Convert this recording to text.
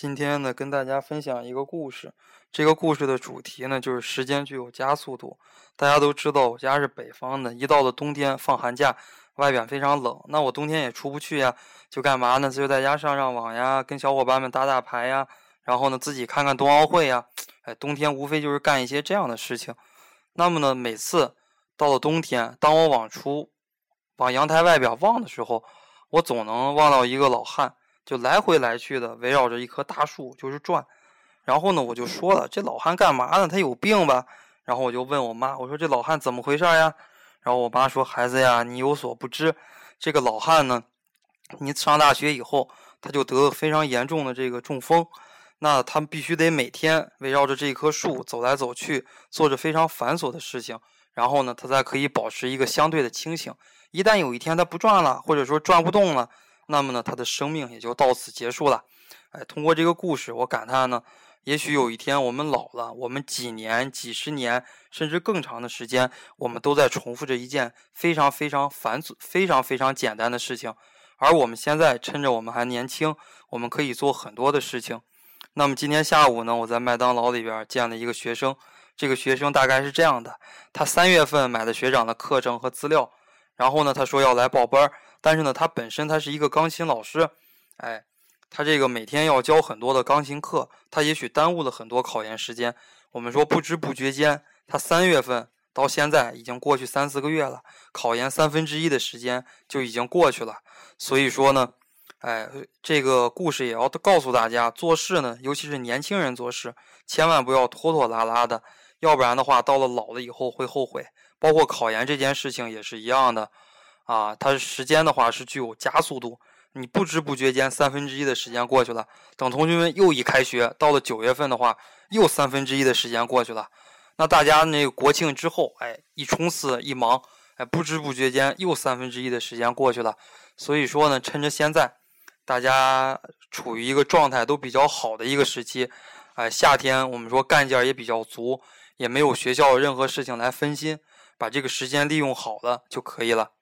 今天呢，跟大家分享一个故事。这个故事的主题呢，就是时间具有加速度。大家都知道，我家是北方的，一到了冬天放寒假，外边非常冷，那我冬天也出不去呀，就干嘛呢？就在家上上网呀，跟小伙伴们打打牌呀，然后呢，自己看看冬奥会呀。哎，冬天无非就是干一些这样的事情。那么呢，每次到了冬天，当我往出往阳台外边望的时候，我总能望到一个老汉。就来回来去的围绕着一棵大树就是转，然后呢，我就说了，这老汉干嘛呢？他有病吧？然后我就问我妈，我说这老汉怎么回事呀？然后我妈说，孩子呀，你有所不知，这个老汉呢，你上大学以后他就得了非常严重的这个中风，那他必须得每天围绕着这棵树走来走去，做着非常繁琐的事情，然后呢，他才可以保持一个相对的清醒。一旦有一天他不转了，或者说转不动了。那么呢，他的生命也就到此结束了。哎，通过这个故事，我感叹呢，也许有一天我们老了，我们几年、几十年，甚至更长的时间，我们都在重复着一件非常非常繁琐、非常非常简单的事情。而我们现在趁着我们还年轻，我们可以做很多的事情。那么今天下午呢，我在麦当劳里边见了一个学生，这个学生大概是这样的：他三月份买的学长的课程和资料，然后呢，他说要来报班儿。但是呢，他本身他是一个钢琴老师，哎，他这个每天要教很多的钢琴课，他也许耽误了很多考研时间。我们说不知不觉间，他三月份到现在已经过去三四个月了，考研三分之一的时间就已经过去了。所以说呢，哎，这个故事也要告诉大家，做事呢，尤其是年轻人做事，千万不要拖拖拉拉的，要不然的话，到了老了以后会后悔。包括考研这件事情也是一样的。啊，它时间的话是具有加速度，你不知不觉间三分之一的时间过去了。等同学们又一开学，到了九月份的话，又三分之一的时间过去了。那大家那个国庆之后，哎，一冲刺一忙，哎，不知不觉间又三分之一的时间过去了。所以说呢，趁着现在大家处于一个状态都比较好的一个时期，哎，夏天我们说干劲儿也比较足，也没有学校任何事情来分心，把这个时间利用好了就可以了。